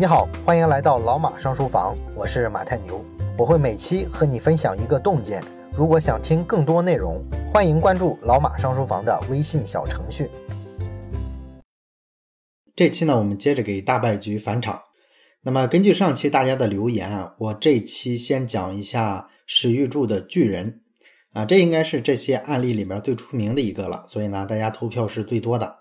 你好，欢迎来到老马上书房，我是马太牛，我会每期和你分享一个洞见。如果想听更多内容，欢迎关注老马上书房的微信小程序。这期呢，我们接着给大败局返场。那么根据上期大家的留言啊，我这期先讲一下史玉柱的巨人啊，这应该是这些案例里面最出名的一个了，所以呢，大家投票是最多的。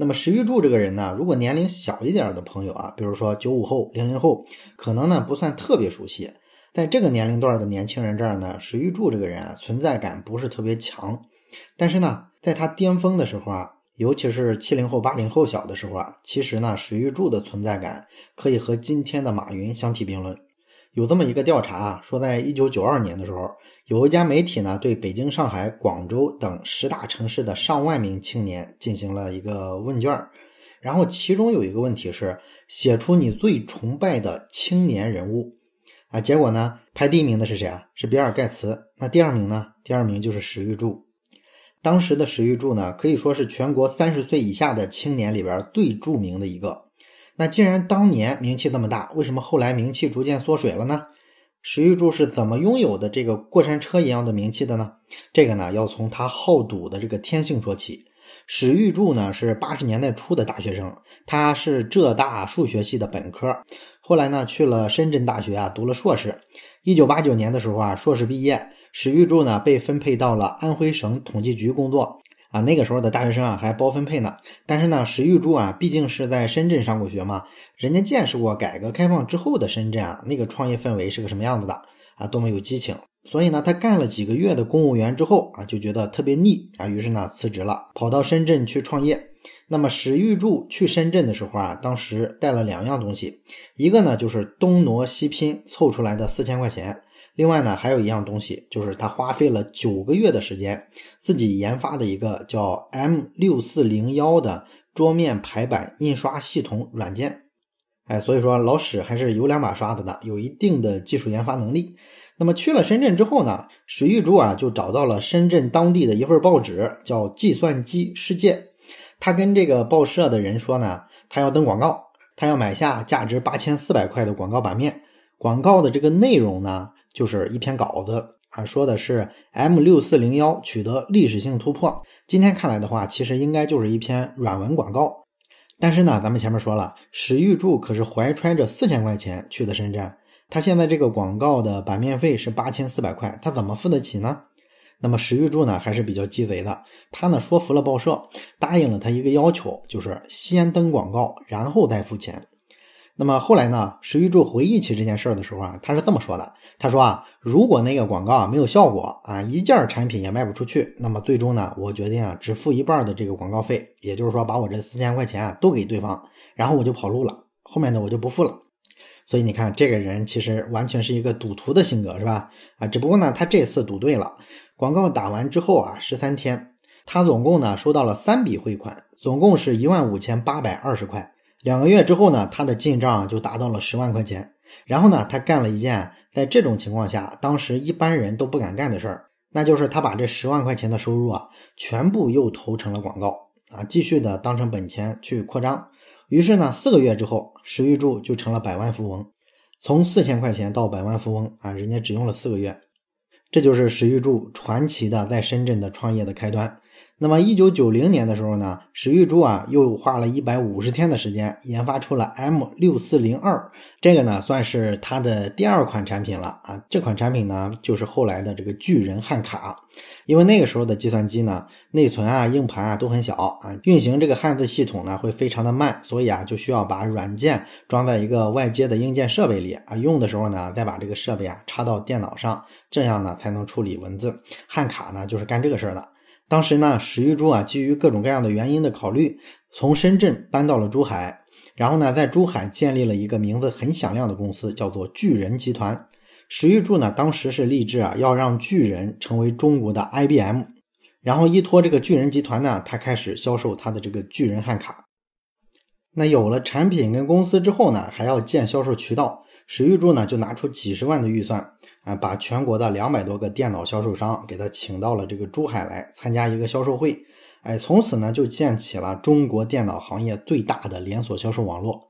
那么石玉柱这个人呢，如果年龄小一点的朋友啊，比如说九五后、零零后，可能呢不算特别熟悉。在这个年龄段的年轻人这儿呢，石玉柱这个人啊，存在感不是特别强。但是呢，在他巅峰的时候啊，尤其是七零后、八零后小的时候啊，其实呢，石玉柱的存在感可以和今天的马云相提并论。有这么一个调查啊，说在一九九二年的时候，有一家媒体呢对北京、上海、广州等十大城市的上万名青年进行了一个问卷然后其中有一个问题是写出你最崇拜的青年人物啊，结果呢排第一名的是谁啊？是比尔盖茨。那第二名呢？第二名就是史玉柱。当时的史玉柱呢，可以说是全国三十岁以下的青年里边最著名的一个。那既然当年名气那么大，为什么后来名气逐渐缩水了呢？史玉柱是怎么拥有的这个过山车一样的名气的呢？这个呢，要从他好赌的这个天性说起。史玉柱呢是八十年代初的大学生，他是浙大数学系的本科，后来呢去了深圳大学啊读了硕士。一九八九年的时候啊，硕士毕业，史玉柱呢被分配到了安徽省统计局工作。啊，那个时候的大学生啊还包分配呢。但是呢，史玉柱啊毕竟是在深圳上过学嘛，人家见识过改革开放之后的深圳啊，那个创业氛围是个什么样子的啊，多么有激情。所以呢，他干了几个月的公务员之后啊，就觉得特别腻啊，于是呢辞职了，跑到深圳去创业。那么史玉柱去深圳的时候啊，当时带了两样东西，一个呢就是东挪西拼凑出来的四千块钱。另外呢，还有一样东西，就是他花费了九个月的时间，自己研发的一个叫 M 六四零幺的桌面排版印刷系统软件。哎，所以说老史还是有两把刷子的，有一定的技术研发能力。那么去了深圳之后呢，史玉柱啊就找到了深圳当地的一份报纸，叫《计算机世界》。他跟这个报社的人说呢，他要登广告，他要买下价值八千四百块的广告版面，广告的这个内容呢。就是一篇稿子啊，说的是 M 六四零幺取得历史性突破。今天看来的话，其实应该就是一篇软文广告。但是呢，咱们前面说了，史玉柱可是怀揣着四千块钱去的深圳，他现在这个广告的版面费是八千四百块，他怎么付得起呢？那么史玉柱呢还是比较鸡贼的，他呢说服了报社，答应了他一个要求，就是先登广告，然后再付钱。那么后来呢？石玉柱回忆起这件事儿的时候啊，他是这么说的：“他说啊，如果那个广告啊没有效果啊，一件产品也卖不出去，那么最终呢，我决定啊只付一半的这个广告费，也就是说把我这四千块钱啊都给对方，然后我就跑路了。后面呢我就不付了。所以你看，这个人其实完全是一个赌徒的性格，是吧？啊，只不过呢，他这次赌对了。广告打完之后啊，十三天，他总共呢收到了三笔汇款，总共是一万五千八百二十块。”两个月之后呢，他的进账就达到了十万块钱。然后呢，他干了一件在这种情况下，当时一般人都不敢干的事儿，那就是他把这十万块钱的收入啊，全部又投成了广告啊，继续的当成本钱去扩张。于是呢，四个月之后，石玉柱就成了百万富翁，从四千块钱到百万富翁啊，人家只用了四个月。这就是石玉柱传奇的在深圳的创业的开端。那么，一九九零年的时候呢，史玉柱啊又花了一百五十天的时间研发出了 M 六四零二，这个呢算是他的第二款产品了啊。这款产品呢就是后来的这个巨人汉卡，因为那个时候的计算机呢内存啊、硬盘啊都很小啊，运行这个汉字系统呢会非常的慢，所以啊就需要把软件装在一个外接的硬件设备里啊，用的时候呢再把这个设备啊插到电脑上，这样呢才能处理文字。汉卡呢就是干这个事儿的。当时呢，史玉柱啊，基于各种各样的原因的考虑，从深圳搬到了珠海，然后呢，在珠海建立了一个名字很响亮的公司，叫做巨人集团。史玉柱呢，当时是立志啊，要让巨人成为中国的 IBM，然后依托这个巨人集团呢，他开始销售他的这个巨人汉卡。那有了产品跟公司之后呢，还要建销售渠道，史玉柱呢，就拿出几十万的预算。把全国的两百多个电脑销售商给他请到了这个珠海来参加一个销售会，哎，从此呢就建起了中国电脑行业最大的连锁销售网络。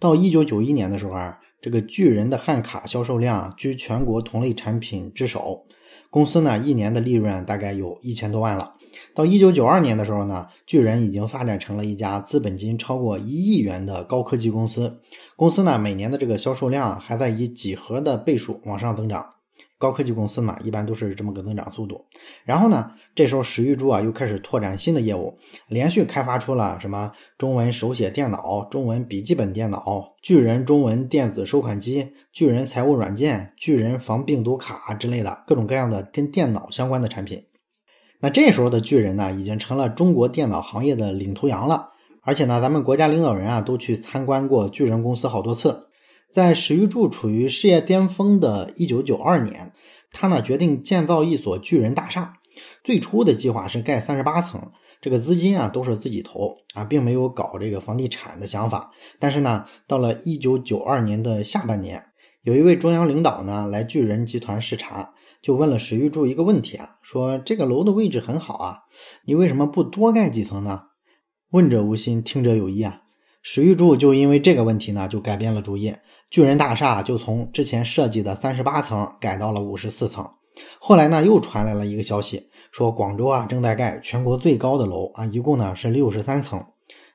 到一九九一年的时候啊，这个巨人的汉卡销售量居全国同类产品之首，公司呢一年的利润大概有一千多万了。到一九九二年的时候呢，巨人已经发展成了一家资本金超过一亿元的高科技公司。公司呢每年的这个销售量还在以几何的倍数往上增长。高科技公司嘛，一般都是这么个增长速度。然后呢，这时候史玉柱啊又开始拓展新的业务，连续开发出了什么中文手写电脑、中文笔记本电脑、巨人中文电子收款机、巨人财务软件、巨人防病毒卡之类的各种各样的跟电脑相关的产品。那这时候的巨人呢，已经成了中国电脑行业的领头羊了。而且呢，咱们国家领导人啊都去参观过巨人公司好多次。在史玉柱处于事业巅峰的1992年，他呢决定建造一所巨人大厦。最初的计划是盖三十八层，这个资金啊都是自己投啊，并没有搞这个房地产的想法。但是呢，到了1992年的下半年，有一位中央领导呢来巨人集团视察，就问了史玉柱一个问题啊，说这个楼的位置很好啊，你为什么不多盖几层呢？问者无心，听者有意啊。史玉柱就因为这个问题呢，就改变了主意。巨人大厦就从之前设计的三十八层改到了五十四层。后来呢，又传来了一个消息，说广州啊正在盖全国最高的楼啊，一共呢是六十三层。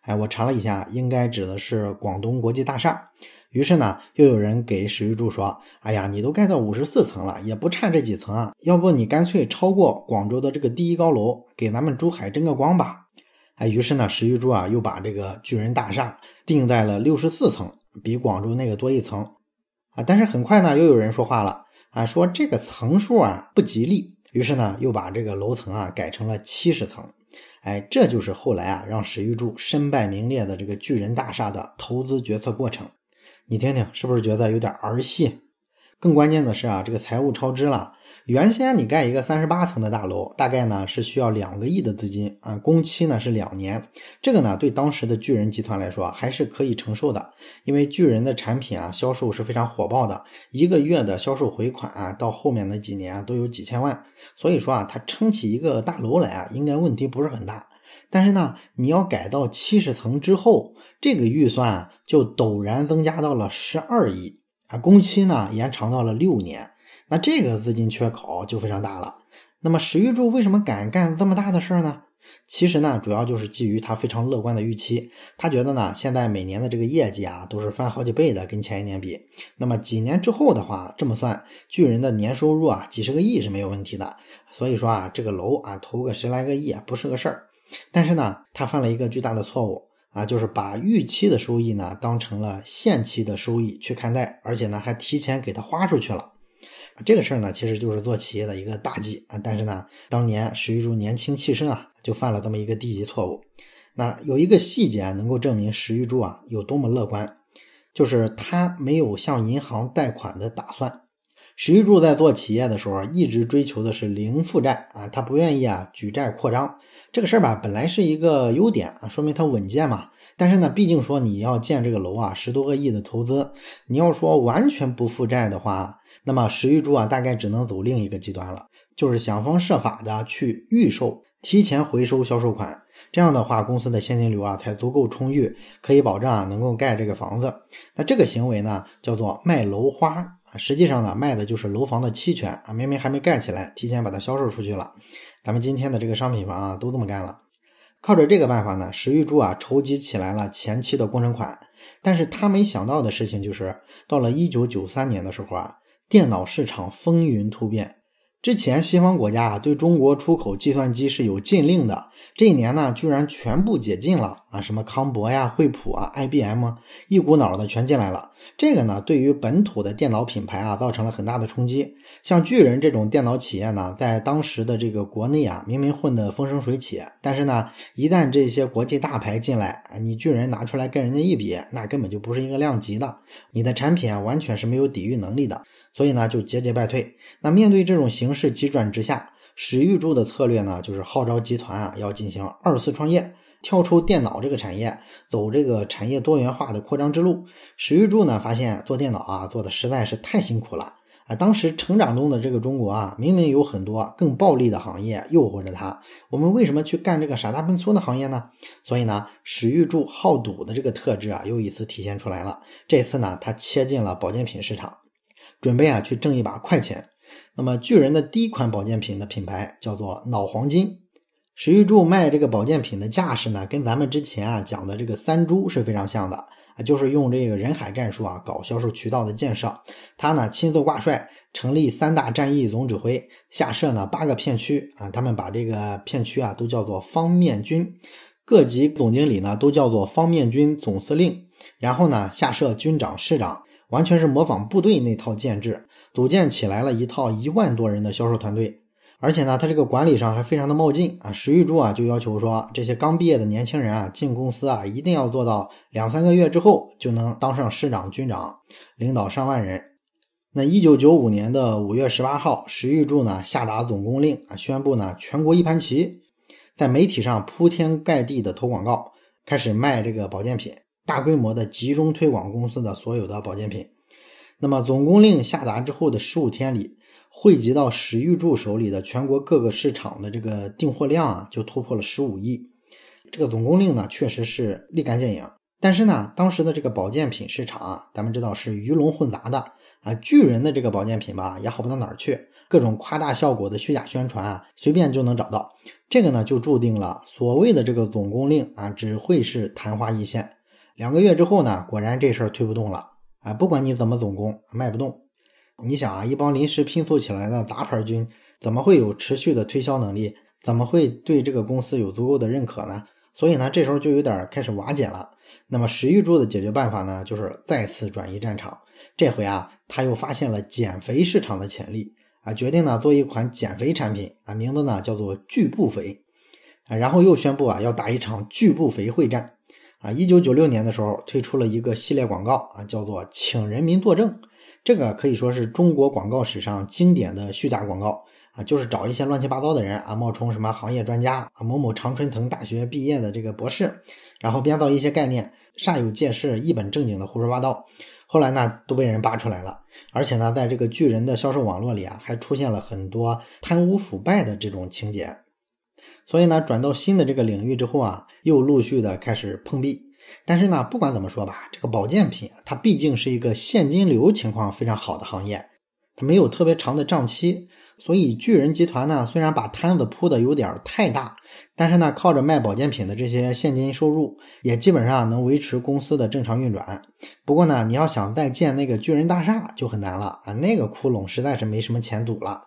哎，我查了一下，应该指的是广东国际大厦。于是呢，又有人给史玉柱说：“哎呀，你都盖到五十四层了，也不差这几层啊，要不你干脆超过广州的这个第一高楼，给咱们珠海争个光吧。”哎，于是呢，史玉柱啊又把这个巨人大厦定在了六十四层，比广州那个多一层啊。但是很快呢，又有人说话了啊，说这个层数啊不吉利，于是呢又把这个楼层啊改成了七十层。哎，这就是后来啊让史玉柱身败名裂的这个巨人大厦的投资决策过程。你听听，是不是觉得有点儿戏？更关键的是啊，这个财务超支了。原先你盖一个三十八层的大楼，大概呢是需要两个亿的资金啊，工期呢是两年。这个呢对当时的巨人集团来说还是可以承受的，因为巨人的产品啊销售是非常火爆的，一个月的销售回款啊到后面的几年都有几千万。所以说啊，他撑起一个大楼来啊，应该问题不是很大。但是呢，你要改到七十层之后，这个预算就陡然增加到了十二亿。啊，工期呢延长到了六年，那这个资金缺口就非常大了。那么史玉柱为什么敢干这么大的事儿呢？其实呢，主要就是基于他非常乐观的预期。他觉得呢，现在每年的这个业绩啊都是翻好几倍的，跟前一年比。那么几年之后的话，这么算，巨人的年收入啊几十个亿是没有问题的。所以说啊，这个楼啊投个十来个亿啊不是个事儿。但是呢，他犯了一个巨大的错误。啊，就是把预期的收益呢当成了现期的收益去看待，而且呢还提前给他花出去了。这个事儿呢其实就是做企业的一个大忌啊。但是呢，当年史玉柱年轻气盛啊，就犯了这么一个低级错误。那有一个细节能够证明史玉柱啊有多么乐观，就是他没有向银行贷款的打算。史玉柱在做企业的时候一直追求的是零负债啊，他不愿意啊举债扩张。这个事儿吧，本来是一个优点啊，说明它稳健嘛。但是呢，毕竟说你要建这个楼啊，十多个亿的投资，你要说完全不负债的话，那么石玉柱啊，大概只能走另一个极端了，就是想方设法的去预售、提前回收销售款。这样的话，公司的现金流啊才足够充裕，可以保证啊能够盖这个房子。那这个行为呢，叫做卖楼花啊，实际上呢，卖的就是楼房的期权啊，明明还没盖起来，提前把它销售出去了。咱们今天的这个商品房啊，都这么干了。靠着这个办法呢，石玉柱啊筹集起来了前期的工程款。但是他没想到的事情就是，到了一九九三年的时候啊，电脑市场风云突变。之前西方国家啊对中国出口计算机是有禁令的，这一年呢居然全部解禁了啊！什么康博呀、惠普啊、IBM，一股脑的全进来了。这个呢对于本土的电脑品牌啊造成了很大的冲击。像巨人这种电脑企业呢，在当时的这个国内啊，明明混得风生水起，但是呢，一旦这些国际大牌进来啊，你巨人拿出来跟人家一比，那根本就不是一个量级的，你的产品啊完全是没有抵御能力的。所以呢，就节节败退。那面对这种形势急转直下，史玉柱的策略呢，就是号召集团啊，要进行二次创业，跳出电脑这个产业，走这个产业多元化的扩张之路。史玉柱呢，发现做电脑啊，做的实在是太辛苦了啊，当时成长中的这个中国啊，明明有很多更暴利的行业诱惑着他，我们为什么去干这个傻大笨粗的行业呢？所以呢，史玉柱好赌的这个特质啊，又一次体现出来了。这次呢，他切进了保健品市场，准备啊去挣一把快钱。那么巨人的第一款保健品的品牌叫做脑黄金。史玉柱卖这个保健品的架势呢，跟咱们之前啊讲的这个三株是非常像的。啊，就是用这个人海战术啊，搞销售渠道的建设。他呢亲自挂帅，成立三大战役总指挥，下设呢八个片区啊，他们把这个片区啊都叫做方面军，各级总经理呢都叫做方面军总司令。然后呢下设军长、师长，完全是模仿部队那套建制，组建起来了一套一万多人的销售团队。而且呢，他这个管理上还非常的冒进啊！石玉柱啊就要求说，这些刚毕业的年轻人啊进公司啊，一定要做到两三个月之后就能当上市长、军长，领导上万人。那一九九五年的五月十八号，石玉柱呢下达总攻令啊，宣布呢全国一盘棋，在媒体上铺天盖地的投广告，开始卖这个保健品，大规模的集中推广公司的所有的保健品。那么总攻令下达之后的十五天里。汇集到史玉柱手里的全国各个市场的这个订货量啊，就突破了十五亿。这个总攻令呢，确实是立竿见影。但是呢，当时的这个保健品市场啊，咱们知道是鱼龙混杂的啊。巨人的这个保健品吧，也好不到哪儿去，各种夸大效果的虚假宣传啊，随便就能找到。这个呢，就注定了所谓的这个总攻令啊，只会是昙花一现。两个月之后呢，果然这事儿推不动了啊。不管你怎么总攻，卖不动。你想啊，一帮临时拼凑起来的杂牌军，怎么会有持续的推销能力？怎么会对这个公司有足够的认可呢？所以呢，这时候就有点开始瓦解了。那么石玉柱的解决办法呢，就是再次转移战场。这回啊，他又发现了减肥市场的潜力啊，决定呢做一款减肥产品啊，名字呢叫做巨步肥啊，然后又宣布啊要打一场巨步肥会战啊。一九九六年的时候，推出了一个系列广告啊，叫做请人民作证。这个可以说是中国广告史上经典的虚假广告啊，就是找一些乱七八糟的人啊，冒充什么行业专家啊，某某常春藤大学毕业的这个博士，然后编造一些概念，煞有介事、一本正经的胡说八道。后来呢，都被人扒出来了，而且呢，在这个巨人的销售网络里啊，还出现了很多贪污腐败的这种情节。所以呢，转到新的这个领域之后啊，又陆续的开始碰壁。但是呢，不管怎么说吧，这个保健品它毕竟是一个现金流情况非常好的行业，它没有特别长的账期，所以巨人集团呢虽然把摊子铺的有点太大，但是呢靠着卖保健品的这些现金收入，也基本上能维持公司的正常运转。不过呢，你要想再建那个巨人大厦就很难了啊，那个窟窿实在是没什么钱堵了。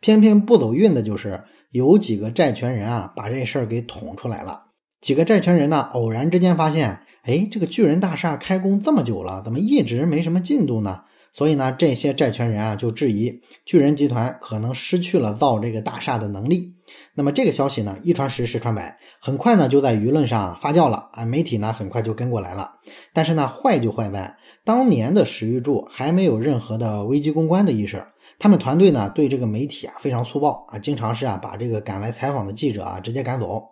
偏偏不走运的就是有几个债权人啊，把这事儿给捅出来了。几个债权人呢，偶然之间发现，哎，这个巨人大厦开工这么久了，怎么一直没什么进度呢？所以呢，这些债权人啊就质疑巨人集团可能失去了造这个大厦的能力。那么这个消息呢，一传十，十传百，很快呢就在舆论上发酵了啊。媒体呢很快就跟过来了。但是呢，坏就坏在当年的史玉柱还没有任何的危机公关的意识，他们团队呢对这个媒体啊非常粗暴啊，经常是啊把这个赶来采访的记者啊直接赶走。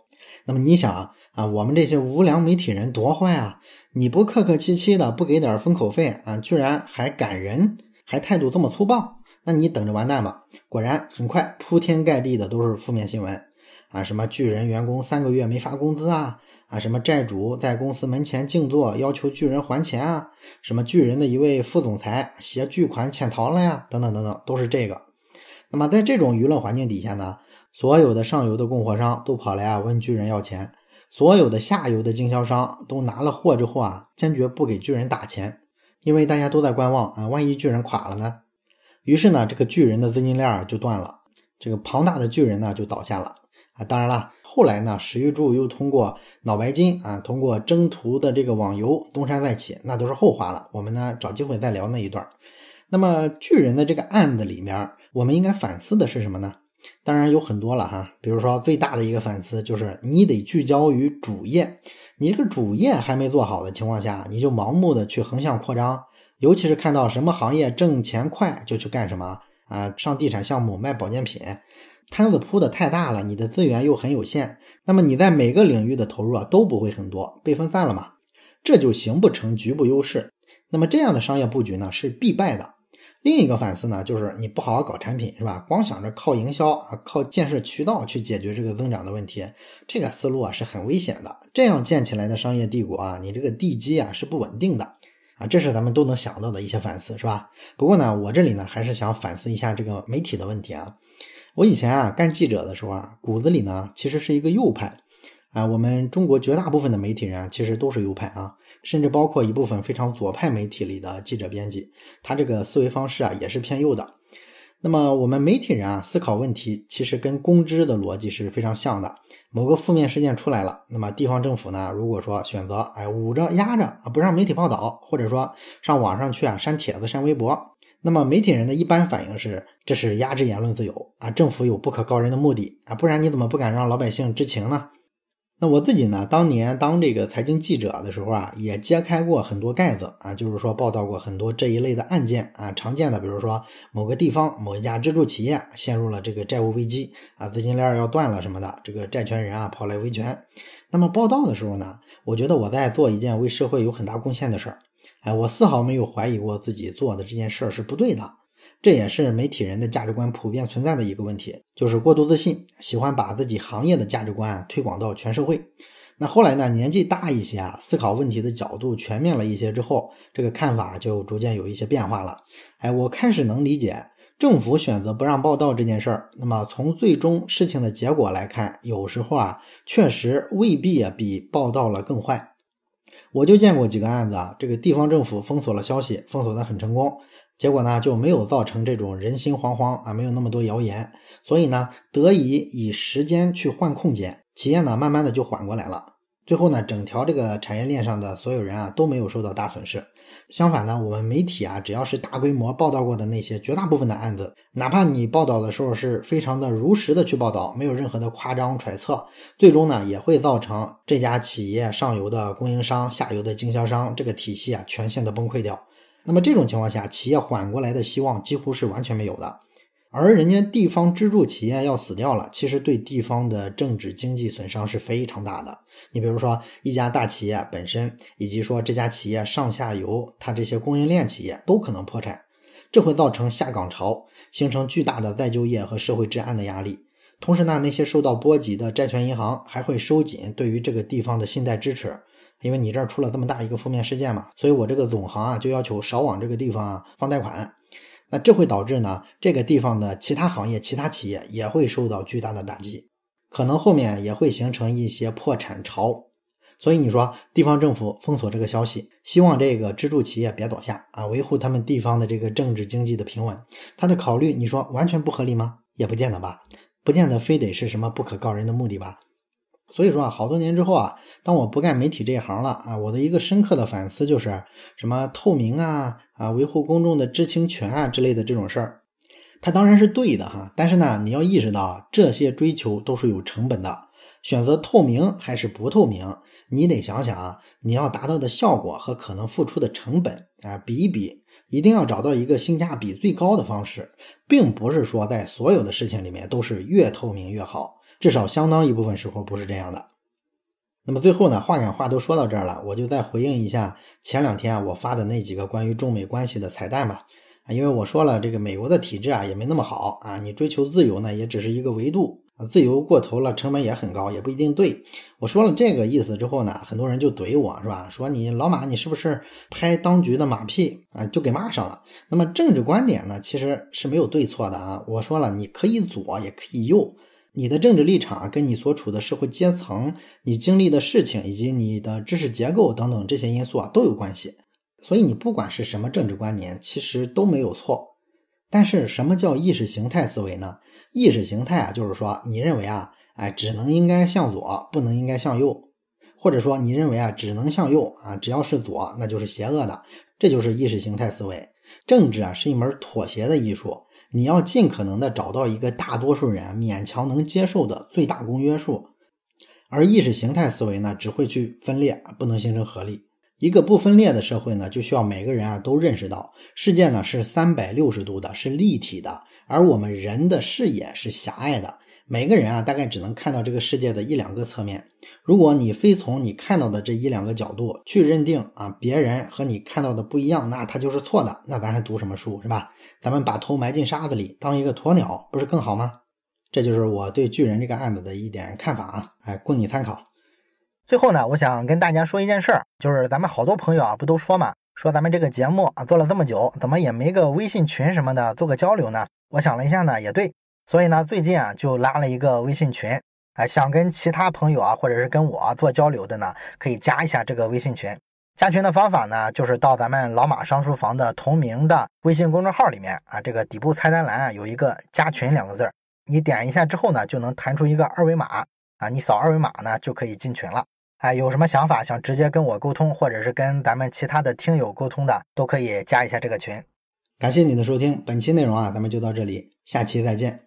那么你想啊，啊我们这些无良媒体人多坏啊！你不客客气气的，不给点封口费啊，居然还赶人，还态度这么粗暴，那你等着完蛋吧！果然，很快铺天盖地的都是负面新闻啊，什么巨人员工三个月没发工资啊，啊，什么债主在公司门前静坐要求巨人还钱啊，什么巨人的一位副总裁携巨款潜逃了呀，等等等等，都是这个。那么在这种舆论环境底下呢？所有的上游的供货商都跑来啊问巨人要钱，所有的下游的经销商都拿了货之后啊坚决不给巨人打钱，因为大家都在观望啊，万一巨人垮了呢？于是呢，这个巨人的资金链就断了，这个庞大的巨人呢就倒下了啊。当然了，后来呢，史玉柱又通过脑白金啊，通过征途的这个网游东山再起，那都是后话了。我们呢找机会再聊那一段。那么巨人的这个案子里面，我们应该反思的是什么呢？当然有很多了哈，比如说最大的一个反思就是你得聚焦于主业，你这个主业还没做好的情况下，你就盲目的去横向扩张，尤其是看到什么行业挣钱快就去干什么啊，上地产项目卖保健品，摊子铺的太大了，你的资源又很有限，那么你在每个领域的投入啊都不会很多，被分散了嘛，这就形不成局部优势。那么这样的商业布局呢是必败的。另一个反思呢，就是你不好好搞产品，是吧？光想着靠营销啊，靠建设渠道去解决这个增长的问题，这个思路啊是很危险的。这样建起来的商业帝国啊，你这个地基啊是不稳定的啊。这是咱们都能想到的一些反思，是吧？不过呢，我这里呢还是想反思一下这个媒体的问题啊。我以前啊干记者的时候啊，骨子里呢其实是一个右派啊。我们中国绝大部分的媒体人啊，其实都是右派啊。甚至包括一部分非常左派媒体里的记者编辑，他这个思维方式啊也是偏右的。那么我们媒体人啊思考问题，其实跟公知的逻辑是非常像的。某个负面事件出来了，那么地方政府呢，如果说选择哎捂着压着啊不让媒体报道，或者说上网上去啊删帖子删微博，那么媒体人的一般反应是这是压制言论自由啊，政府有不可告人的目的啊，不然你怎么不敢让老百姓知情呢？那我自己呢？当年当这个财经记者的时候啊，也揭开过很多盖子啊，就是说报道过很多这一类的案件啊。常见的，比如说某个地方某一家支柱企业陷入了这个债务危机啊，资金链要断了什么的，这个债权人啊跑来维权。那么报道的时候呢，我觉得我在做一件为社会有很大贡献的事儿，哎，我丝毫没有怀疑过自己做的这件事儿是不对的。这也是媒体人的价值观普遍存在的一个问题，就是过度自信，喜欢把自己行业的价值观推广到全社会。那后来呢，年纪大一些啊，思考问题的角度全面了一些之后，这个看法就逐渐有一些变化了。哎，我开始能理解政府选择不让报道这件事儿。那么从最终事情的结果来看，有时候啊，确实未必啊比报道了更坏。我就见过几个案子啊，这个地方政府封锁了消息，封锁的很成功。结果呢，就没有造成这种人心惶惶啊，没有那么多谣言，所以呢，得以以时间去换空间，企业呢，慢慢的就缓过来了。最后呢，整条这个产业链上的所有人啊，都没有受到大损失。相反呢，我们媒体啊，只要是大规模报道过的那些绝大部分的案子，哪怕你报道的时候是非常的如实的去报道，没有任何的夸张揣测，最终呢，也会造成这家企业上游的供应商、下游的经销商这个体系啊，全线的崩溃掉。那么这种情况下，企业缓过来的希望几乎是完全没有的，而人家地方支柱企业要死掉了，其实对地方的政治经济损伤是非常大的。你比如说一家大企业本身，以及说这家企业上下游，它这些供应链企业都可能破产，这会造成下岗潮，形成巨大的再就业和社会治安的压力。同时呢，那些受到波及的债权银行还会收紧对于这个地方的信贷支持。因为你这儿出了这么大一个负面事件嘛，所以我这个总行啊就要求少往这个地方放贷款，那这会导致呢这个地方的其他行业、其他企业也会受到巨大的打击，可能后面也会形成一些破产潮。所以你说地方政府封锁这个消息，希望这个支柱企业别倒下啊，维护他们地方的这个政治经济的平稳，他的考虑你说完全不合理吗？也不见得吧，不见得非得是什么不可告人的目的吧。所以说啊，好多年之后啊，当我不干媒体这一行了啊，我的一个深刻的反思就是什么透明啊啊，维护公众的知情权啊之类的这种事儿，它当然是对的哈。但是呢，你要意识到这些追求都是有成本的。选择透明还是不透明，你得想想啊，你要达到的效果和可能付出的成本啊，比一比，一定要找到一个性价比最高的方式，并不是说在所有的事情里面都是越透明越好。至少相当一部分时候不是这样的。那么最后呢，话赶话都说到这儿了，我就再回应一下前两天啊我发的那几个关于中美关系的彩蛋吧。啊，因为我说了，这个美国的体制啊也没那么好啊，你追求自由呢也只是一个维度啊，自由过头了成本也很高，也不一定对。我说了这个意思之后呢，很多人就怼我是吧？说你老马你是不是拍当局的马屁啊？就给骂上了。那么政治观点呢，其实是没有对错的啊。我说了，你可以左也可以右。你的政治立场啊跟你所处的社会阶层、你经历的事情以及你的知识结构等等这些因素啊都有关系，所以你不管是什么政治观念，其实都没有错。但是什么叫意识形态思维呢？意识形态啊，就是说你认为啊，哎，只能应该向左，不能应该向右，或者说你认为啊，只能向右啊，只要是左那就是邪恶的，这就是意识形态思维。政治啊是一门妥协的艺术。你要尽可能的找到一个大多数人勉强能接受的最大公约数，而意识形态思维呢，只会去分裂，不能形成合力。一个不分裂的社会呢，就需要每个人啊都认识到，世界呢是三百六十度的，是立体的，而我们人的视野是狭隘的。每个人啊，大概只能看到这个世界的一两个侧面。如果你非从你看到的这一两个角度去认定啊，别人和你看到的不一样，那他就是错的。那咱还读什么书是吧？咱们把头埋进沙子里，当一个鸵鸟，不是更好吗？这就是我对巨人这个案子的一点看法啊，哎，供你参考。最后呢，我想跟大家说一件事儿，就是咱们好多朋友啊，不都说嘛，说咱们这个节目啊做了这么久，怎么也没个微信群什么的做个交流呢？我想了一下呢，也对。所以呢，最近啊就拉了一个微信群，哎，想跟其他朋友啊，或者是跟我做交流的呢，可以加一下这个微信群。加群的方法呢，就是到咱们老马商书房的同名的微信公众号里面啊，这个底部菜单栏啊有一个加群两个字儿，你点一下之后呢，就能弹出一个二维码啊，你扫二维码呢就可以进群了。哎，有什么想法想直接跟我沟通，或者是跟咱们其他的听友沟通的，都可以加一下这个群。感谢你的收听，本期内容啊，咱们就到这里，下期再见。